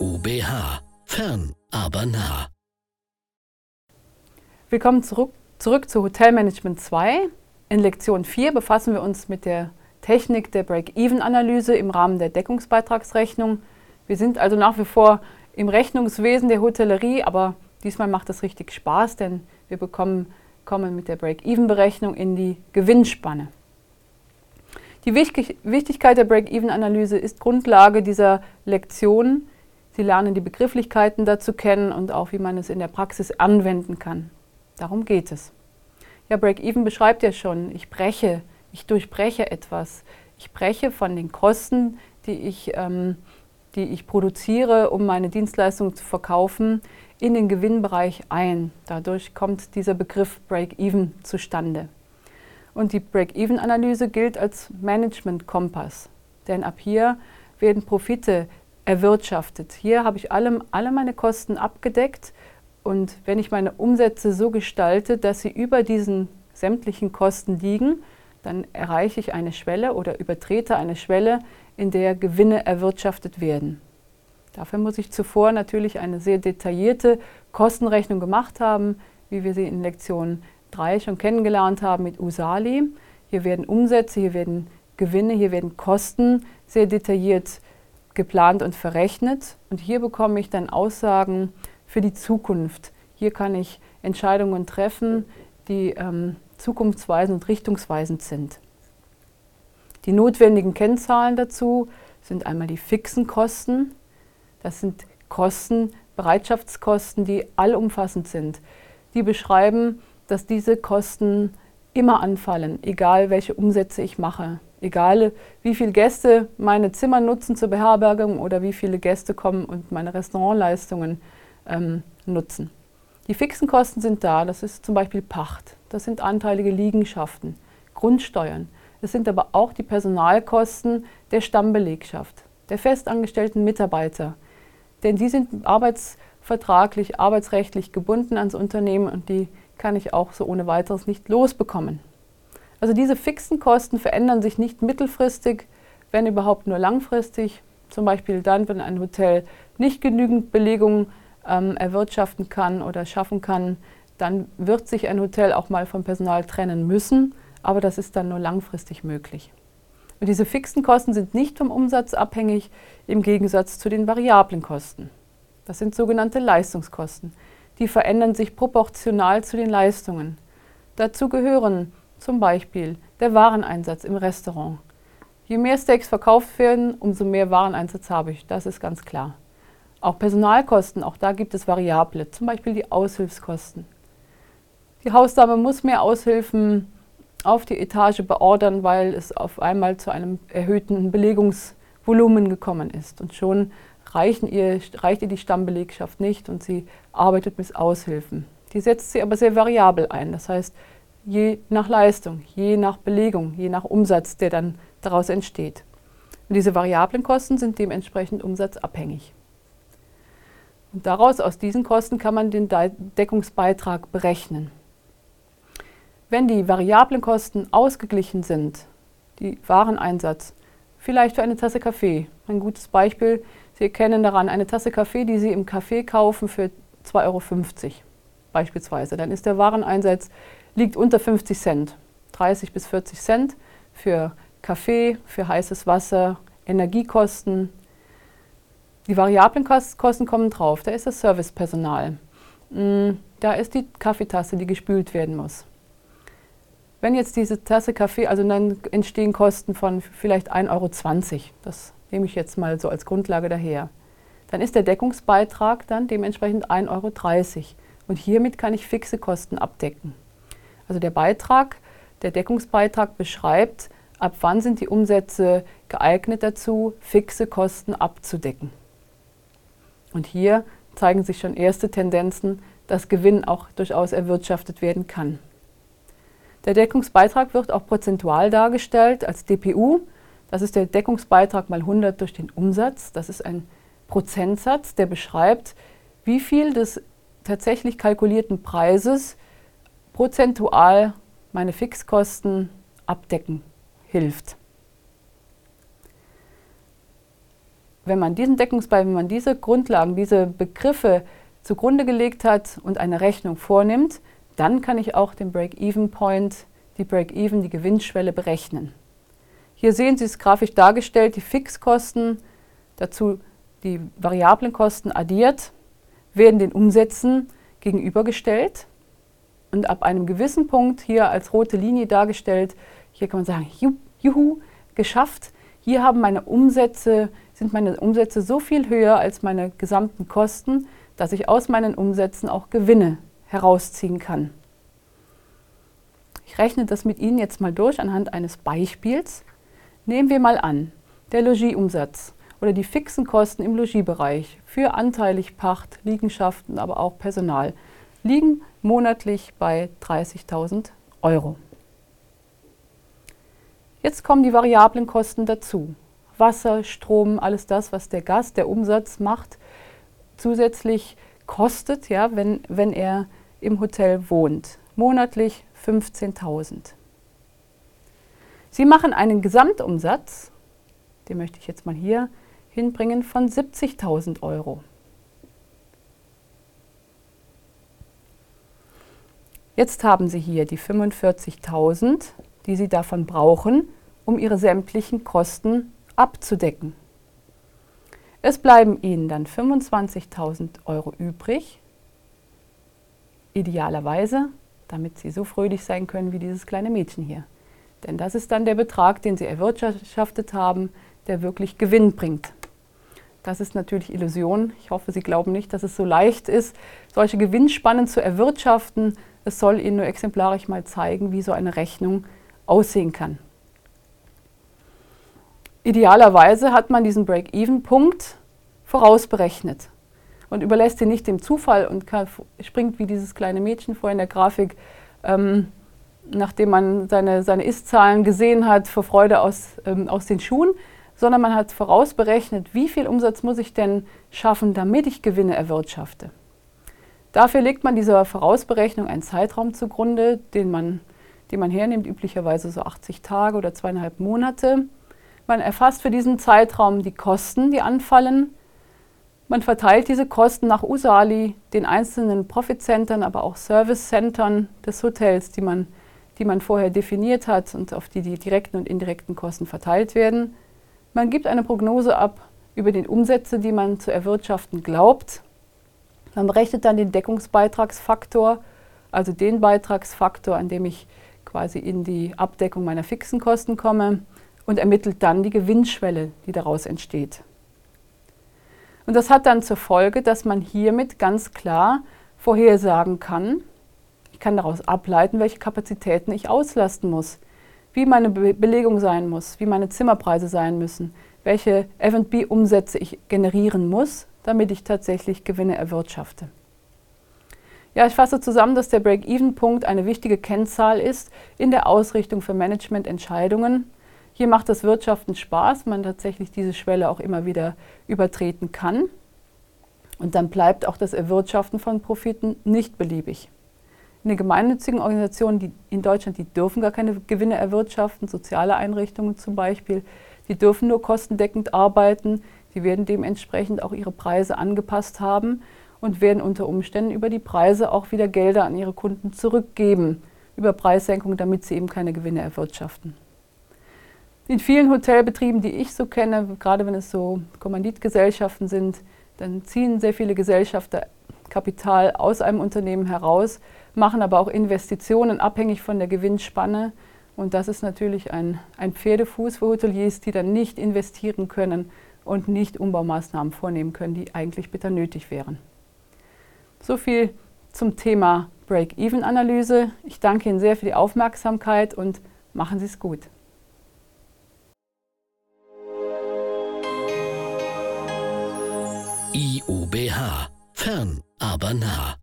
UBH. Fern, aber nah. Willkommen zurück, zurück zu Hotelmanagement 2. In Lektion 4 befassen wir uns mit der Technik der Break-Even-Analyse im Rahmen der Deckungsbeitragsrechnung. Wir sind also nach wie vor im Rechnungswesen der Hotellerie, aber diesmal macht es richtig Spaß, denn wir bekommen, kommen mit der Break-Even-Berechnung in die Gewinnspanne. Die Wichtigkeit der Break-Even-Analyse ist Grundlage dieser Lektion. Sie lernen die Begrifflichkeiten dazu kennen und auch, wie man es in der Praxis anwenden kann. Darum geht es. Ja, Break-Even beschreibt ja schon, ich breche, ich durchbreche etwas. Ich breche von den Kosten, die ich, ähm, die ich produziere, um meine Dienstleistung zu verkaufen, in den Gewinnbereich ein. Dadurch kommt dieser Begriff Break-Even zustande. Und die Break-Even-Analyse gilt als Management-Kompass. Denn ab hier werden Profite erwirtschaftet. Hier habe ich alle, alle meine Kosten abgedeckt und wenn ich meine Umsätze so gestalte, dass sie über diesen sämtlichen Kosten liegen, dann erreiche ich eine Schwelle oder übertrete eine Schwelle, in der Gewinne erwirtschaftet werden. Dafür muss ich zuvor natürlich eine sehr detaillierte Kostenrechnung gemacht haben, wie wir sie in Lektion 3 schon kennengelernt haben mit Usali. Hier werden Umsätze, hier werden Gewinne, hier werden Kosten sehr detailliert geplant und verrechnet. Und hier bekomme ich dann Aussagen für die Zukunft. Hier kann ich Entscheidungen treffen, die ähm, zukunftsweisend und richtungsweisend sind. Die notwendigen Kennzahlen dazu sind einmal die fixen Kosten. Das sind Kosten, Bereitschaftskosten, die allumfassend sind. Die beschreiben, dass diese Kosten immer anfallen, egal welche Umsätze ich mache. Egal wie viele Gäste meine Zimmer nutzen zur Beherbergung oder wie viele Gäste kommen und meine Restaurantleistungen ähm, nutzen. Die fixen Kosten sind da, das ist zum Beispiel Pacht, das sind anteilige Liegenschaften, Grundsteuern. Es sind aber auch die Personalkosten der Stammbelegschaft, der festangestellten Mitarbeiter. Denn die sind arbeitsvertraglich, arbeitsrechtlich gebunden ans Unternehmen und die kann ich auch so ohne weiteres nicht losbekommen. Also diese fixen Kosten verändern sich nicht mittelfristig, wenn überhaupt nur langfristig. Zum Beispiel dann, wenn ein Hotel nicht genügend Belegung ähm, erwirtschaften kann oder schaffen kann, dann wird sich ein Hotel auch mal vom Personal trennen müssen, aber das ist dann nur langfristig möglich. Und diese fixen Kosten sind nicht vom Umsatz abhängig, im Gegensatz zu den variablen Kosten. Das sind sogenannte Leistungskosten. Die verändern sich proportional zu den Leistungen. Dazu gehören zum Beispiel der Wareneinsatz im Restaurant. Je mehr Steaks verkauft werden, umso mehr Wareneinsatz habe ich, das ist ganz klar. Auch Personalkosten, auch da gibt es Variable, zum Beispiel die Aushilfskosten. Die Hausdame muss mehr Aushilfen auf die Etage beordern, weil es auf einmal zu einem erhöhten Belegungsvolumen gekommen ist. Und schon ihr, reicht ihr die Stammbelegschaft nicht und sie arbeitet mit Aushilfen. Die setzt sie aber sehr variabel ein. Das heißt, je nach Leistung, je nach Belegung, je nach Umsatz, der dann daraus entsteht. Und diese variablen Kosten sind dementsprechend umsatzabhängig. Und daraus, aus diesen Kosten, kann man den Deckungsbeitrag berechnen. Wenn die variablen Kosten ausgeglichen sind, die Wareneinsatz, vielleicht für eine Tasse Kaffee, ein gutes Beispiel, Sie erkennen daran eine Tasse Kaffee, die Sie im Café kaufen für 2,50 Euro beispielsweise, dann ist der Wareneinsatz liegt unter 50 Cent, 30 bis 40 Cent für Kaffee, für heißes Wasser, Energiekosten, die variablen Kosten kommen drauf. Da ist das Servicepersonal. Mm, da ist die Kaffeetasse, die gespült werden muss. Wenn jetzt diese Tasse Kaffee, also dann entstehen Kosten von vielleicht 1,20 Euro. Das nehme ich jetzt mal so als Grundlage daher. Dann ist der Deckungsbeitrag dann dementsprechend 1,30 Euro. Und hiermit kann ich fixe Kosten abdecken. Also der Beitrag, der Deckungsbeitrag beschreibt, ab wann sind die Umsätze geeignet dazu, fixe Kosten abzudecken. Und hier zeigen sich schon erste Tendenzen, dass Gewinn auch durchaus erwirtschaftet werden kann. Der Deckungsbeitrag wird auch prozentual dargestellt als DPU. Das ist der Deckungsbeitrag mal 100 durch den Umsatz. Das ist ein Prozentsatz, der beschreibt, wie viel des tatsächlich kalkulierten Preises prozentual meine wenn man diesen Deckungsbeitrag, wenn man diese Grundlagen, diese Begriffe zugrunde gelegt hat und eine Rechnung vornimmt, dann kann ich auch den Break-Even-Point, die Break-Even, die Gewinnschwelle berechnen. Hier sehen Sie es grafisch dargestellt, die Fixkosten, dazu die variablen Kosten addiert, werden den Umsätzen gegenübergestellt und ab einem gewissen Punkt hier als rote Linie dargestellt, hier kann man sagen, juhu, geschafft. Hier haben meine Umsätze, sind meine Umsätze so viel höher als meine gesamten Kosten, dass ich aus meinen Umsätzen auch Gewinne herausziehen kann. Ich rechne das mit Ihnen jetzt mal durch anhand eines Beispiels. Nehmen wir mal an, der Logieumsatz oder die fixen Kosten im Logiebereich für anteilig Pacht, Liegenschaften, aber auch Personal liegen monatlich bei 30.000 Euro. Jetzt kommen die variablen Kosten dazu. Wasser, Strom, alles das, was der Gast, der Umsatz macht, zusätzlich kostet, ja, wenn, wenn er im Hotel wohnt. Monatlich 15.000. Sie machen einen Gesamtumsatz, den möchte ich jetzt mal hier hinbringen, von 70.000 Euro. Jetzt haben Sie hier die 45.000, die Sie davon brauchen, um Ihre sämtlichen Kosten abzudecken. Es bleiben Ihnen dann 25.000 Euro übrig, idealerweise, damit Sie so fröhlich sein können wie dieses kleine Mädchen hier. Denn das ist dann der Betrag, den Sie erwirtschaftet haben, der wirklich Gewinn bringt. Das ist natürlich Illusion. Ich hoffe, Sie glauben nicht, dass es so leicht ist, solche Gewinnspannen zu erwirtschaften. Es soll Ihnen nur exemplarisch mal zeigen, wie so eine Rechnung aussehen kann. Idealerweise hat man diesen Break-Even-Punkt vorausberechnet und überlässt ihn nicht dem Zufall und springt wie dieses kleine Mädchen vorhin in der Grafik, ähm, nachdem man seine, seine Ist-Zahlen gesehen hat, vor Freude aus, ähm, aus den Schuhen, sondern man hat vorausberechnet, wie viel Umsatz muss ich denn schaffen, damit ich Gewinne erwirtschafte. Dafür legt man dieser Vorausberechnung einen Zeitraum zugrunde, den man, den man hernimmt, üblicherweise so 80 Tage oder zweieinhalb Monate. Man erfasst für diesen Zeitraum die Kosten, die anfallen. Man verteilt diese Kosten nach Usali, den einzelnen Profit-Centern, aber auch Service-Centern des Hotels, die man, die man vorher definiert hat und auf die die direkten und indirekten Kosten verteilt werden. Man gibt eine Prognose ab über die Umsätze, die man zu erwirtschaften glaubt. Man berechnet dann den Deckungsbeitragsfaktor, also den Beitragsfaktor, an dem ich quasi in die Abdeckung meiner fixen Kosten komme und ermittelt dann die Gewinnschwelle, die daraus entsteht. Und das hat dann zur Folge, dass man hiermit ganz klar vorhersagen kann, ich kann daraus ableiten, welche Kapazitäten ich auslasten muss, wie meine Be Belegung sein muss, wie meine Zimmerpreise sein müssen, welche F&B-Umsätze ich generieren muss, damit ich tatsächlich Gewinne erwirtschafte. Ja, ich fasse zusammen, dass der Break-Even-Punkt eine wichtige Kennzahl ist in der Ausrichtung für Managemententscheidungen. Hier macht das Wirtschaften Spaß, man tatsächlich diese Schwelle auch immer wieder übertreten kann. Und dann bleibt auch das Erwirtschaften von Profiten nicht beliebig. In den gemeinnützigen Organisationen die in Deutschland, die dürfen gar keine Gewinne erwirtschaften, soziale Einrichtungen zum Beispiel, die dürfen nur kostendeckend arbeiten, die werden dementsprechend auch ihre Preise angepasst haben und werden unter Umständen über die Preise auch wieder Gelder an ihre Kunden zurückgeben, über Preissenkungen, damit sie eben keine Gewinne erwirtschaften. In vielen Hotelbetrieben, die ich so kenne, gerade wenn es so Kommanditgesellschaften sind, dann ziehen sehr viele Gesellschafter Kapital aus einem Unternehmen heraus, machen aber auch Investitionen abhängig von der Gewinnspanne. Und das ist natürlich ein, ein Pferdefuß für Hoteliers, die dann nicht investieren können und nicht Umbaumaßnahmen vornehmen können, die eigentlich bitter nötig wären. So viel zum Thema Break-Even-Analyse. Ich danke Ihnen sehr für die Aufmerksamkeit und machen Sie es gut. IUBH. Fern, aber nah.